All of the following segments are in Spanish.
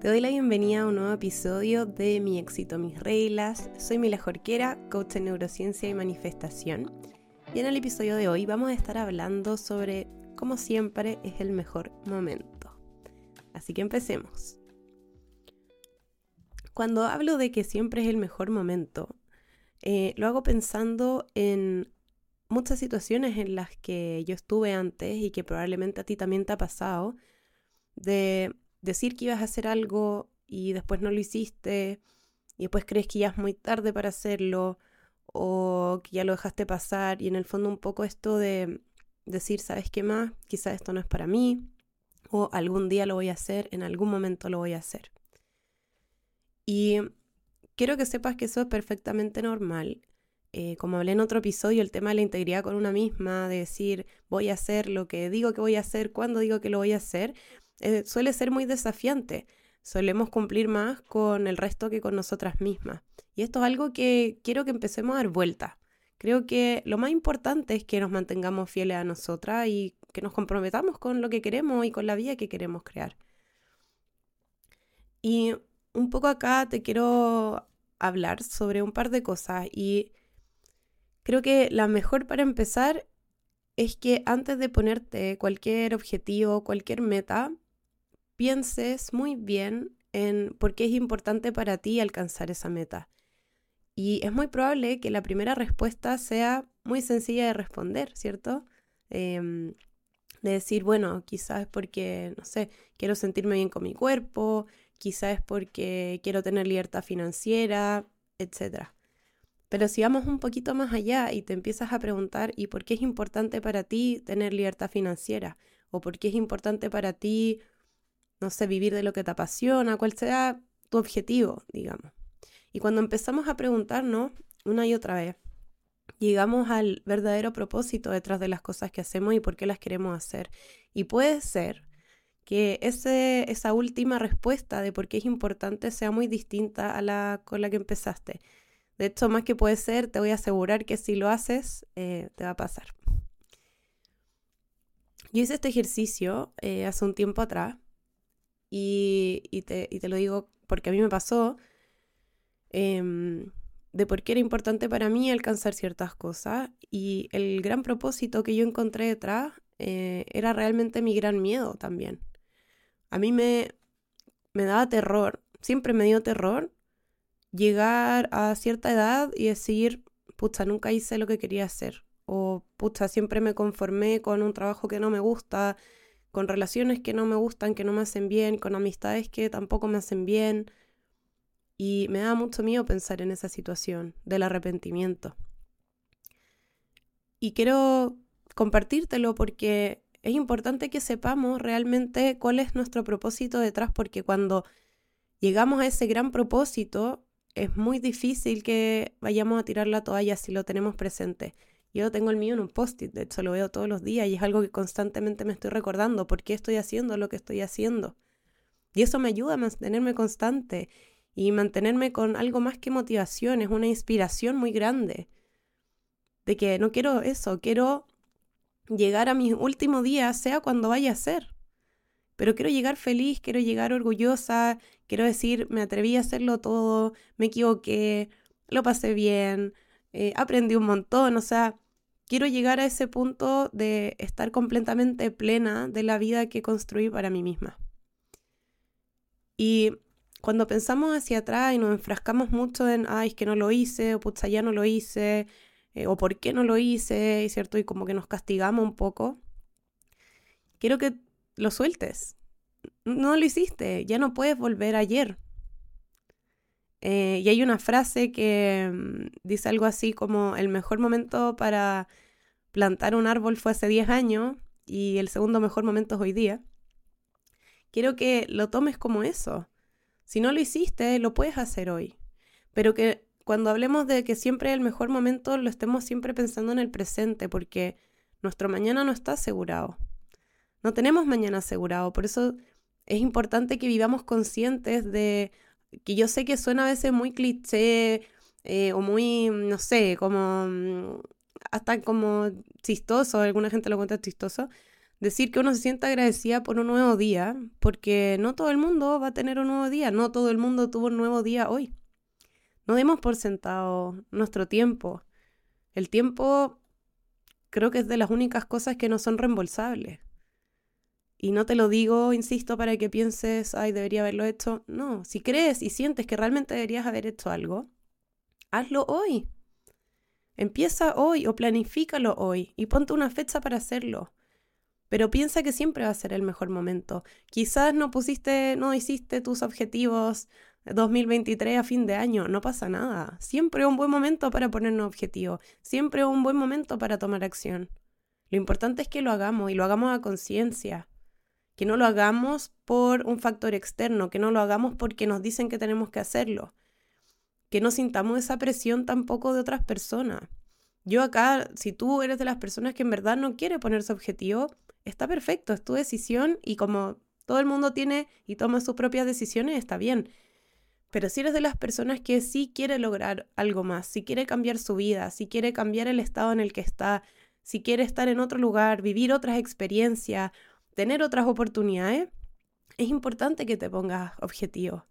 Te doy la bienvenida a un nuevo episodio de Mi éxito, mis reglas. Soy Mila Jorquera, coach en neurociencia y manifestación. Y en el episodio de hoy vamos a estar hablando sobre cómo siempre es el mejor momento. Así que empecemos. Cuando hablo de que siempre es el mejor momento, eh, lo hago pensando en muchas situaciones en las que yo estuve antes y que probablemente a ti también te ha pasado, de decir que ibas a hacer algo y después no lo hiciste y después crees que ya es muy tarde para hacerlo o que ya lo dejaste pasar y en el fondo un poco esto de decir, ¿sabes qué más? Quizás esto no es para mí o algún día lo voy a hacer, en algún momento lo voy a hacer. Y quiero que sepas que eso es perfectamente normal. Eh, como hablé en otro episodio, el tema de la integridad con una misma, de decir voy a hacer lo que digo que voy a hacer, cuando digo que lo voy a hacer, eh, suele ser muy desafiante. Solemos cumplir más con el resto que con nosotras mismas. Y esto es algo que quiero que empecemos a dar vuelta. Creo que lo más importante es que nos mantengamos fieles a nosotras y que nos comprometamos con lo que queremos y con la vida que queremos crear. Y un poco acá te quiero hablar sobre un par de cosas y creo que la mejor para empezar es que antes de ponerte cualquier objetivo, cualquier meta, pienses muy bien en por qué es importante para ti alcanzar esa meta. Y es muy probable que la primera respuesta sea muy sencilla de responder, ¿cierto? Em, de decir, bueno, quizás es porque, no sé, quiero sentirme bien con mi cuerpo, quizás es porque quiero tener libertad financiera, etc. Pero si vamos un poquito más allá y te empiezas a preguntar, ¿y por qué es importante para ti tener libertad financiera? ¿O por qué es importante para ti no sé, vivir de lo que te apasiona, cuál sea tu objetivo, digamos. Y cuando empezamos a preguntarnos una y otra vez, llegamos al verdadero propósito detrás de las cosas que hacemos y por qué las queremos hacer. Y puede ser que ese, esa última respuesta de por qué es importante sea muy distinta a la con la que empezaste. De hecho, más que puede ser, te voy a asegurar que si lo haces, eh, te va a pasar. Yo hice este ejercicio eh, hace un tiempo atrás y, te, lo digo porque a mí me pasó, em, de por qué era importante para mí alcanzar ciertas cosas. Y el gran propósito que yo encontré detrás eh, era realmente mi gran miedo también. A mí me, me daba terror, siempre me dio terror llegar a cierta edad y decir, pucha, nunca hice lo que quería hacer. O pucha, siempre me conformé con un trabajo que no me gusta con relaciones que no me gustan, que no me hacen bien, con amistades que tampoco me hacen bien. Y me da mucho miedo pensar en esa situación del arrepentimiento. Y quiero compartírtelo porque es importante que sepamos realmente cuál es nuestro propósito detrás, porque cuando llegamos a ese gran propósito, es muy difícil que vayamos a tirar la toalla si lo tenemos presente. Yo tengo el mío en un post-it, de hecho lo veo todos los días y es algo que constantemente me estoy recordando, por qué estoy haciendo lo que estoy haciendo. Y eso me ayuda a mantenerme constante y mantenerme con algo más que motivación, es una inspiración muy grande. De que no quiero eso, quiero llegar a mi último día, sea cuando vaya a ser. Pero quiero llegar feliz, quiero llegar orgullosa, quiero decir, me atreví a hacerlo todo, me equivoqué, lo pasé bien, eh, aprendí un montón, o sea, quiero llegar a ese punto de estar completamente plena de la vida que construí para mí misma. Y cuando pensamos hacia atrás y nos enfrascamos mucho en, ay, es que no lo hice, o putza, ya no lo hice, eh, o por qué no lo hice, cierto, y como que nos castigamos un poco, quiero que lo sueltes. No lo hiciste, ya no puedes volver ayer. Eh, y hay una frase que mm, dice algo así como el mejor momento para plantar un árbol fue hace 10 años y el segundo mejor momento es hoy día. Quiero que lo tomes como eso. Si no lo hiciste, lo puedes hacer hoy. Pero que cuando hablemos de que siempre el mejor momento, lo estemos siempre pensando en el presente, porque nuestro mañana no está asegurado. No tenemos mañana asegurado. Por eso es importante que vivamos conscientes de que yo sé que suena a veces muy cliché eh, o muy, no sé, como mm, hasta como chistoso, alguna gente lo cuenta chistoso, decir que uno se sienta agradecida por un nuevo día, porque no todo el mundo va a tener un nuevo día, no todo el mundo tuvo un nuevo día hoy. No demos por sentado nuestro tiempo. El tiempo creo que es de las únicas cosas que no son reembolsables. Y no te lo digo, insisto, para que pienses, ay, debería haberlo hecho. No, si crees y sientes que realmente deberías haber hecho algo, hazlo hoy. Empieza hoy o planifícalo hoy y ponte una fecha para hacerlo. Pero piensa que siempre va a ser el mejor momento. Quizás no pusiste, no hiciste tus objetivos 2023 a fin de año, no pasa nada. Siempre es un buen momento para poner un objetivo. Siempre es un buen momento para tomar acción. Lo importante es que lo hagamos y lo hagamos a conciencia. Que no lo hagamos por un factor externo, que no lo hagamos porque nos dicen que tenemos que hacerlo que no sintamos esa presión tampoco de otras personas. Yo acá, si tú eres de las personas que en verdad no quiere ponerse objetivo, está perfecto, es tu decisión y como todo el mundo tiene y toma sus propias decisiones, está bien. Pero si eres de las personas que sí quiere lograr algo más, si quiere cambiar su vida, si quiere cambiar el estado en el que está, si quiere estar en otro lugar, vivir otras experiencias, tener otras oportunidades, es importante que te pongas objetivos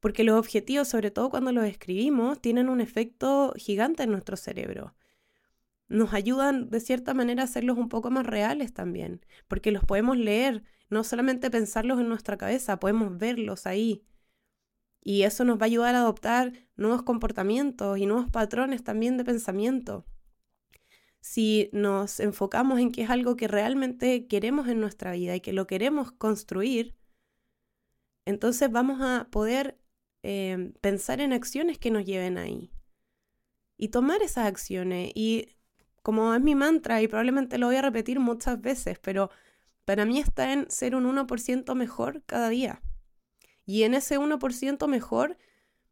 porque los objetivos, sobre todo cuando los escribimos, tienen un efecto gigante en nuestro cerebro. Nos ayudan de cierta manera a hacerlos un poco más reales también, porque los podemos leer, no solamente pensarlos en nuestra cabeza, podemos verlos ahí. Y eso nos va a ayudar a adoptar nuevos comportamientos y nuevos patrones también de pensamiento. Si nos enfocamos en que es algo que realmente queremos en nuestra vida y que lo queremos construir, entonces vamos a poder Em, pensar en acciones que nos lleven ahí. Y tomar esas acciones. Y como es mi mantra, y probablemente lo voy a repetir muchas veces, pero para mí está en ser un 1% mejor cada día. Y en ese 1% mejor,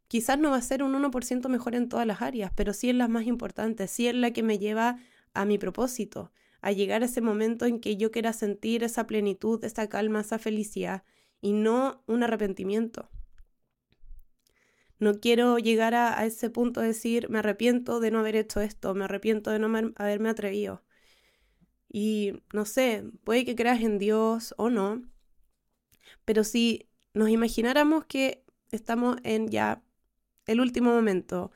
quizás no va a ser un 1% mejor en todas las áreas, pero sí en las más importantes, sí es la que me lleva a mi propósito, a llegar a ese momento en que yo quiera sentir esa plenitud, esa calma, esa felicidad, y no un arrepentimiento. No quiero llegar a, ese punto de decir, me arrepiento de no haber hecho esto, me arrepiento de no haberme atrevido. Y no sé, puede que creas en Dios o no, pero si nos imagináramos que estamos en ya el último momento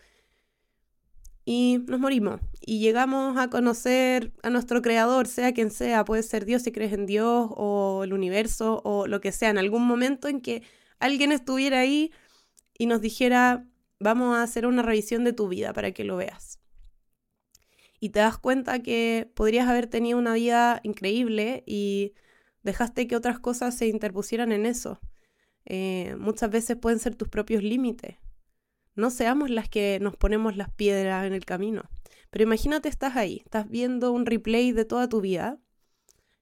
y nos morimos y llegamos a conocer a nuestro creador, sea quien sea, puede ser Dios si crees en Dios o el universo o lo que sea, en algún momento en que alguien estuviera ahí y nos dijera, vamos a hacer una revisión de tu vida para que lo veas. Y te das cuenta que podrías haber tenido una vida increíble y dejaste que otras cosas se interpusieran en eso. Eh, muchas veces pueden ser tus propios límites. No seamos las que nos ponemos las piedras en el camino. Pero imagínate, estás ahí, estás viendo un replay de toda tu vida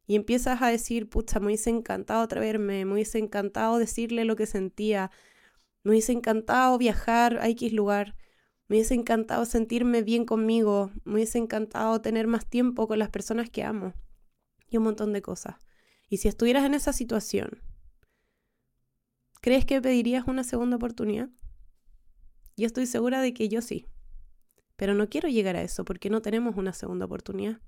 y empiezas a decir, pucha, me hubiese encantado atreverme, me hubiese encantado decirle lo que sentía, me hubiese encantado viajar a X lugar. Me hubiese encantado sentirme bien conmigo. Me hubiese encantado tener más tiempo con las personas que amo. Y un montón de cosas. Y si estuvieras en esa situación, ¿crees que pedirías una segunda oportunidad? Yo estoy segura de que yo sí. Pero no quiero llegar a eso porque no tenemos una segunda oportunidad.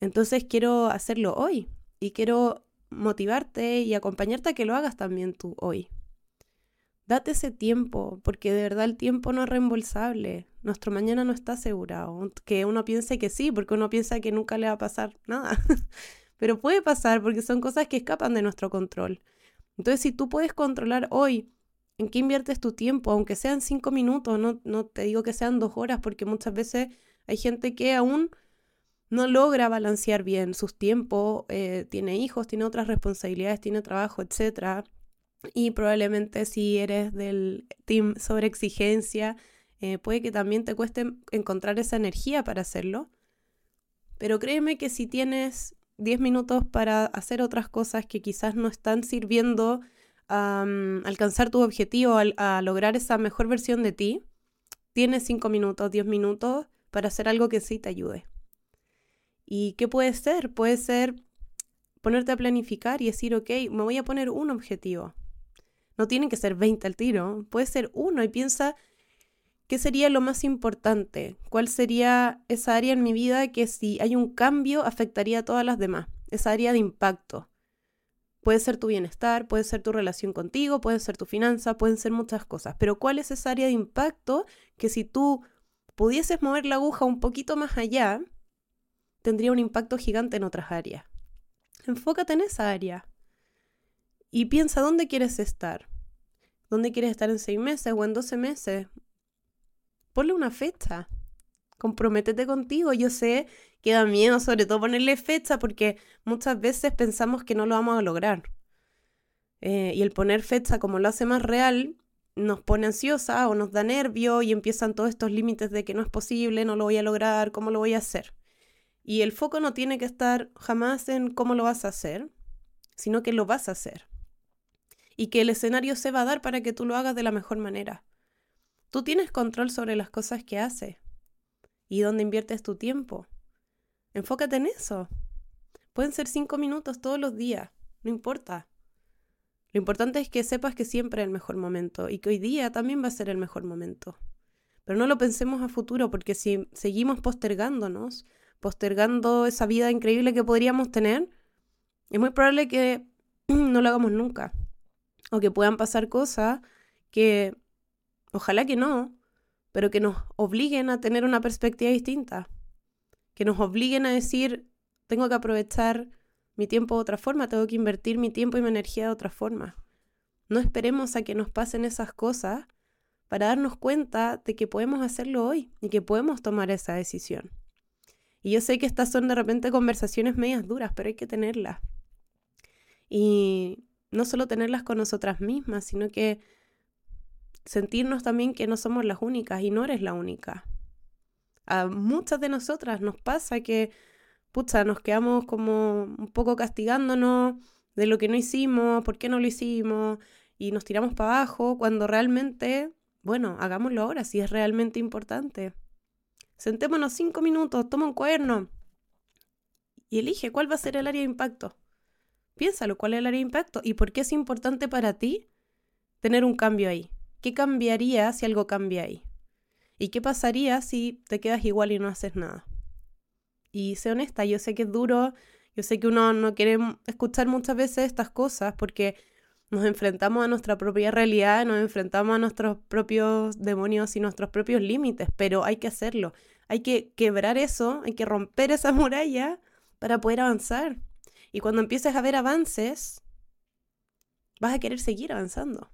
Entonces quiero hacerlo hoy y quiero motivarte y acompañarte a que lo hagas también tú hoy. Date ese tiempo, porque de verdad el tiempo no es reembolsable. Nuestro mañana no está asegurado. Que uno piense que sí, porque uno piensa que nunca le va a pasar nada. Pero puede pasar porque son cosas que escapan de nuestro control. Entonces, si tú puedes controlar hoy en qué inviertes tu tiempo, aunque sean cinco minutos, no, no te digo que sean dos horas, porque muchas veces hay gente que aún no logra balancear bien sus tiempos, eh, tiene hijos, tiene otras responsabilidades, tiene trabajo, etcétera y probablemente si eres del team sobre exigencia, eh, puede que también te cueste encontrar esa energía para hacerlo. Pero créeme que si tienes 10 minutos para hacer otras cosas que quizás no están sirviendo a alcanzar tu objetivo, a, a lograr esa mejor versión de ti, tienes 5 minutos, 10 minutos para hacer algo que sí te ayude. ¿Y qué puede ser? Puede ser ponerte a planificar y decir, ok, me voy a poner un objetivo. No tienen que ser 20 al tiro, puede ser uno y piensa qué sería lo más importante, cuál sería esa área en mi vida que si hay un cambio afectaría a todas las demás. esa área de impacto. Puede ser tu bienestar, puede ser tu relación contigo, puede ser tu finanza, pueden ser muchas cosas. Pero ¿cuál es esa área de impacto que si tú pudieses mover la aguja un poquito más allá, tendría un impacto gigante en otras áreas? Enfócate en esa área y piensa dónde quieres estar. ¿Dónde quieres estar en seis meses o en doce meses? Ponle una fecha. Comprométete contigo. Yo sé que da miedo, sobre todo ponerle fecha, porque muchas veces pensamos que no lo vamos a lograr. Eh, y el poner fecha, como lo hace más real, nos pone ansiosa o nos da nervio y empiezan todos estos límites de que no es posible, no lo voy a lograr, cómo lo voy a hacer. Y el foco no tiene que estar jamás en cómo lo vas a hacer, sino que lo vas a hacer. Y que el escenario se va a dar para que tú lo hagas de la mejor manera. Tú tienes control sobre las cosas que haces y dónde inviertes tu tiempo. Enfócate en eso. Pueden ser cinco minutos todos los días, no importa. Lo importante es que sepas que siempre es el mejor momento y que hoy día también va a ser el mejor momento. Pero no lo pensemos a futuro porque si seguimos postergándonos, postergando esa vida increíble que podríamos tener, es muy probable que no lo hagamos nunca. O que puedan pasar cosas que, ojalá que no, pero que nos obliguen a tener una perspectiva distinta que nos obliguen a decir, tengo que aprovechar mi tiempo de otra forma, tengo que invertir mi tiempo y mi energía de otra forma. No esperemos a que nos pasen esas cosas para darnos cuenta de que podemos hacerlo hoy y que podemos tomar esa decisión. Y yo sé que estas son de repente conversaciones medias duras, pero hay que tenerlas. Y no solo tenerlas con nosotras mismas, sino que sentirnos también que no somos las únicas y no eres la única a muchas de nosotras nos pasa que, pucha, nos quedamos como un poco castigándonos de lo que no hicimos, por qué no lo hicimos, y nos tiramos para abajo cuando realmente, bueno, hagámoslo ahora si es realmente importante. Sentémonos cinco minutos, toma un cuaderno y elige cuál va a ser el área de impacto. Piénsalo, cuál es el área impacto y por qué es importante para ti tener un cambio ahí. ¿Qué cambiaría si algo cambia ahí? ¿Y qué pasaría si te quedas igual y no haces nada? Y sé honesta, yo sé que es duro, yo sé que uno no quiere escuchar muchas veces estas cosas porque nos enfrentamos a nuestra propia realidad, nos enfrentamos a nuestros propios demonios y nuestros propios límites, pero hay que hacerlo. Hay que quebrar eso, hay que romper esa muralla para poder avanzar. Y cuando empieces a ver avances, vas a querer seguir avanzando.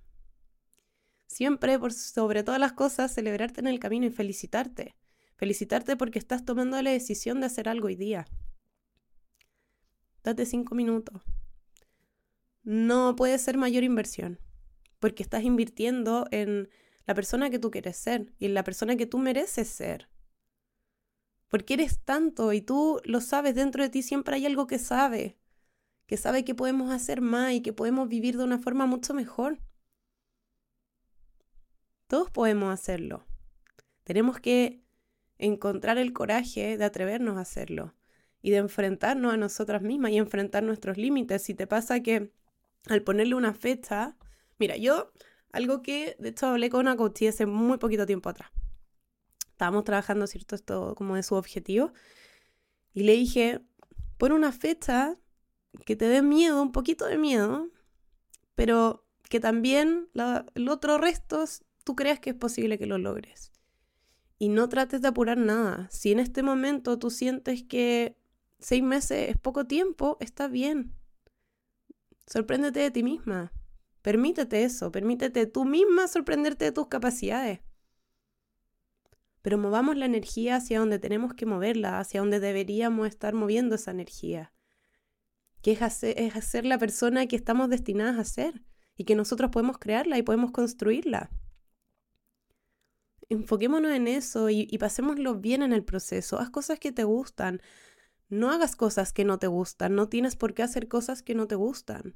Siempre, por sobre todas las cosas, celebrarte en el camino y felicitarte. Felicitarte porque estás tomando la decisión de hacer algo hoy día. Date cinco minutos. No puede ser mayor inversión, porque estás invirtiendo en la persona que tú quieres ser y en la persona que tú mereces ser. Porque eres tanto y tú lo sabes, dentro de ti siempre hay algo que sabe, que sabe que podemos hacer más y que podemos vivir de una forma mucho mejor. Todos podemos hacerlo. Tenemos que encontrar el coraje de atrevernos a hacerlo y de enfrentarnos a nosotras mismas y enfrentar nuestros límites. Si te pasa que al ponerle una fecha, mira, yo algo que de hecho hablé con una coach hace muy poquito tiempo atrás. Estábamos trabajando, ¿cierto? Esto como de su objetivo. Y le dije, pon una fecha que te dé miedo, un poquito de miedo, pero que también el otro resto tú creas que es posible que lo logres. Y no trates de apurar nada. Si en este momento tú sientes que seis meses es poco tiempo, está bien. Sorpréndete de ti misma. Permítete eso, permítete tú misma sorprenderte de tus capacidades. Pero movamos la energía hacia donde tenemos que moverla, hacia donde deberíamos estar moviendo esa energía. Que es hacer, la persona que estamos destinadas a ser y que nosotros podemos crearla y podemos construirla enfoquémonos en eso y, pasémoslo bien en el proceso. Haz cosas que te gustan. No hagas cosas que no te gustan. No tienes por qué hacer cosas que no te gustan.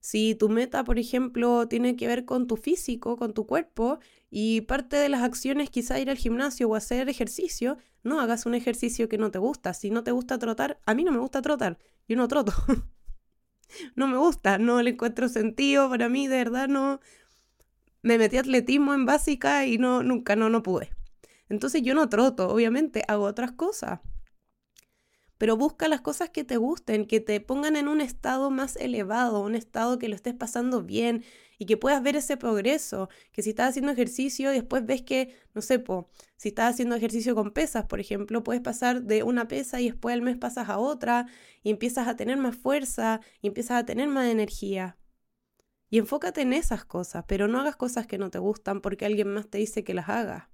Si tu meta, por ejemplo, tiene que ver con tu físico, con tu cuerpo, y parte de las acciones quizá ir al gimnasio o hacer ejercicio, no hagas un ejercicio que no te gusta. Si no te gusta trotar, a mí no me gusta trotar, yo no troto. no me gusta, no le encuentro sentido, para mí de verdad no, me metí atletismo en básica y no, nunca, no, no pude. Entonces yo no troto, obviamente, hago otras cosas. pero busca las cosas que te gusten, que te pongan en un estado más elevado, un estado que lo estés pasando bien y que puedas ver ese progreso, que si estás haciendo ejercicio después ves que, no sé, si estás haciendo ejercicio con pesas, por ejemplo, puedes pasar de una pesa y después al mes pasas a otra y empiezas a tener más fuerza y empiezas a tener más energía. Y enfócate en esas cosas, pero no hagas cosas que no te gustan porque alguien más te dice que las hagas.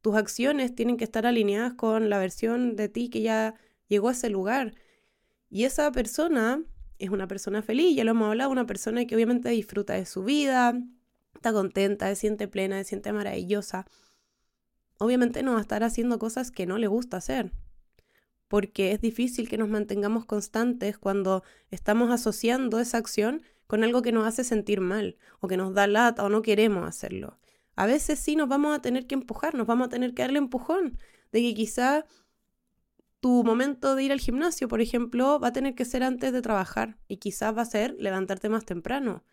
Tus acciones tienen que estar alineadas con la versión de ti que ya llegó a ese lugar. Y esa persona es una persona feliz, ya lo hemos hablado, una persona que obviamente disfruta de su vida, está contenta, se siente plena, se siente maravillosa. Obviamente no va a estar haciendo cosas que no le gusta hacer, porque es difícil que nos mantengamos constantes cuando estamos asociando esa acción con algo que nos hace sentir mal, o que nos da lata, o no queremos hacerlo. A veces sí nos vamos a tener que empujar, nos vamos a tener que darle empujón, de que quizá tu momento de ir al gimnasio, por ejemplo, va a tener que ser antes de trabajar y quizás va a ser levantarte más temprano.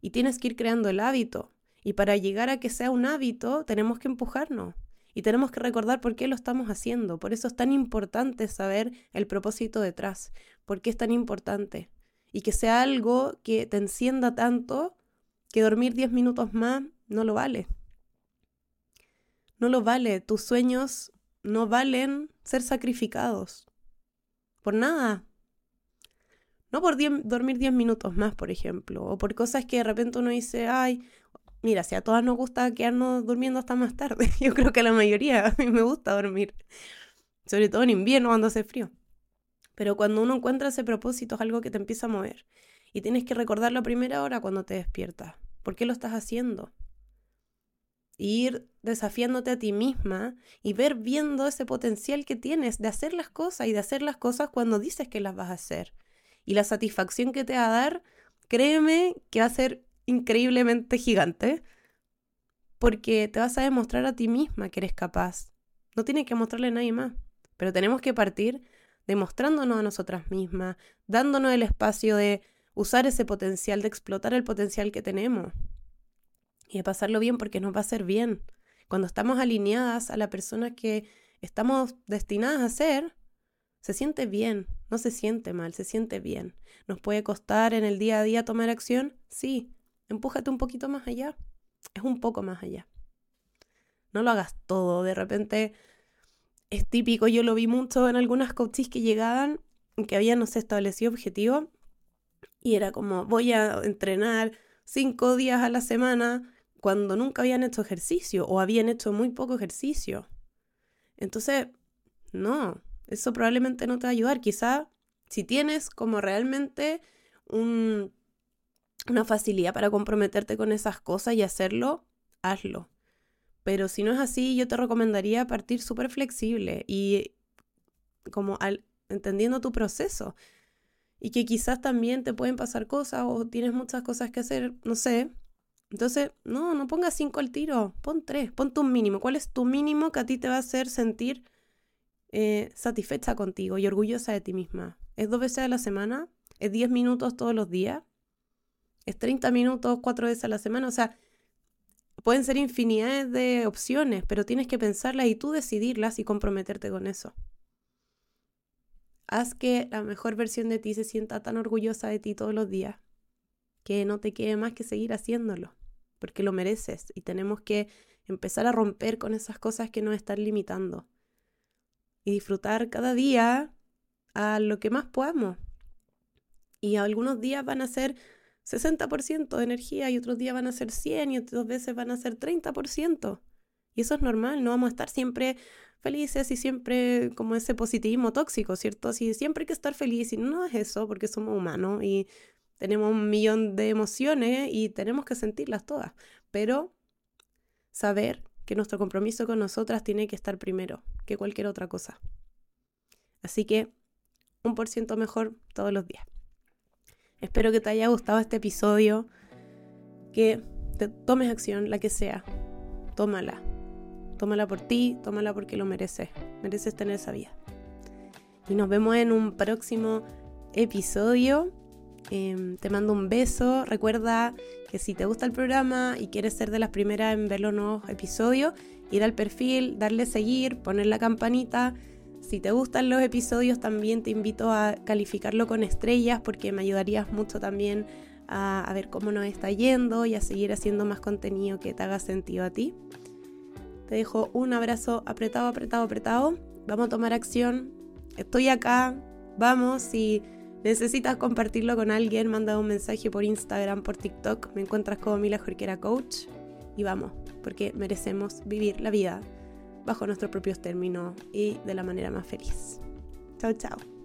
Y tienes que ir creando el hábito. Y para llegar a que sea un hábito, tenemos que empujarnos. Y tenemos que recordar por qué lo estamos haciendo. Por eso es tan importante saber el propósito detrás. Por qué es tan importante. Y que sea algo que te encienda tanto que dormir 10 minutos más no lo vale. No lo vale. Tus sueños no valen ser sacrificados. Por nada. No por dormir 10 minutos más, por ejemplo, o por cosas que de repente uno dice, ay, mira, si a todas nos gusta quedarnos durmiendo hasta más tarde, yo creo que a la mayoría a mí me gusta dormir, sobre todo en invierno cuando hace frío. Pero cuando uno encuentra ese propósito es algo que te empieza a mover y tienes que recordarlo a primera hora cuando te despiertas. ¿Por qué lo estás haciendo? Ir desafiándote a ti misma y ver viendo ese potencial que tienes de hacer las cosas y de hacer las cosas cuando dices que las vas a hacer. Y la satisfacción que te va a dar, créeme que va a ser increíblemente gigante, porque te vas a demostrar a ti misma que eres capaz. No tienes que mostrarle a nadie más, pero tenemos que partir demostrándonos a nosotras mismas, dándonos el espacio de usar ese potencial, de explotar el potencial que tenemos y de pasarlo bien porque nos va a hacer bien. Cuando estamos alineadas a la persona que estamos destinadas a ser, se siente bien, no se siente mal, se siente bien. ¿Nos puede costar en el día a día tomar acción? Sí, empújate un poquito más allá, es un poco más allá. No lo hagas todo, de repente es típico, yo lo vi mucho en algunas coaches que llegaban, que habían, no sé, establecido objetivo y era como, voy a entrenar cinco días a la semana cuando nunca habían hecho ejercicio o habían hecho muy poco ejercicio. Entonces, no, eso probablemente no te va a ayudar. Quizá si tienes como realmente una facilidad para comprometerte con esas cosas y hacerlo, hazlo. Pero si no es así, yo te recomendaría partir súper flexible y como al, entendiendo tu proceso. Y que quizás también te pueden pasar cosas o tienes muchas cosas que hacer, no sé, entonces, no, no pongas cinco al tiro, pon tres, pon tu mínimo. ¿Cuál es tu mínimo que a ti te va a hacer sentir eh, satisfecha contigo y orgullosa de ti misma? ¿Es dos veces a la semana? ¿Es diez minutos todos los días? ¿Es treinta minutos cuatro veces a la semana? O sea, pueden ser infinidades de opciones, pero tienes que pensarlas y tú decidirlas y comprometerte con eso. Haz que la mejor versión de ti se sienta tan orgullosa de ti todos los días que no te quede más que seguir haciéndolo porque lo mereces y tenemos que empezar a romper con esas cosas que nos están limitando y disfrutar cada día a lo que más podamos. Y algunos días van a ser 60% de energía y otros días van a ser 100 y otras veces van a ser 30%. Y eso es normal, no vamos a estar siempre felices y siempre como ese positivismo tóxico, ¿cierto? Si siempre hay que estar feliz y no es eso porque somos humanos y tenemos un millón de emociones y tenemos que sentirlas todas, pero saber que nuestro compromiso con nosotras tiene que estar primero que cualquier otra cosa. Así que un por ciento mejor todos los días. Espero que te haya gustado este episodio, que te tomes acción, la que sea, tómala. Tómala por ti, tómala porque lo mereces. Mereces tener esa vida. Y nos vemos en un próximo episodio. Em, te mando un beso. Recuerda que si te gusta el programa y quieres ser de las primeras en ver los nuevos episodios, ir al perfil, darle seguir, poner la campanita, Si te gustan los episodios, también te invito a calificarlo con estrellas porque me ayudarías mucho también a, a ver cómo nos está yendo y a seguir haciendo más contenido que te haga sentido a ti. Te dejo un abrazo apretado, apretado, apretado. Vamos a tomar acción. Estoy acá. Vamos. Si necesitas compartirlo con alguien, manda un mensaje por Instagram, por TikTok. Me encuentras como Mila Jorquera Coach. Y vamos, porque merecemos vivir la vida bajo nuestros propios términos y de la manera más feliz. Chao, chao.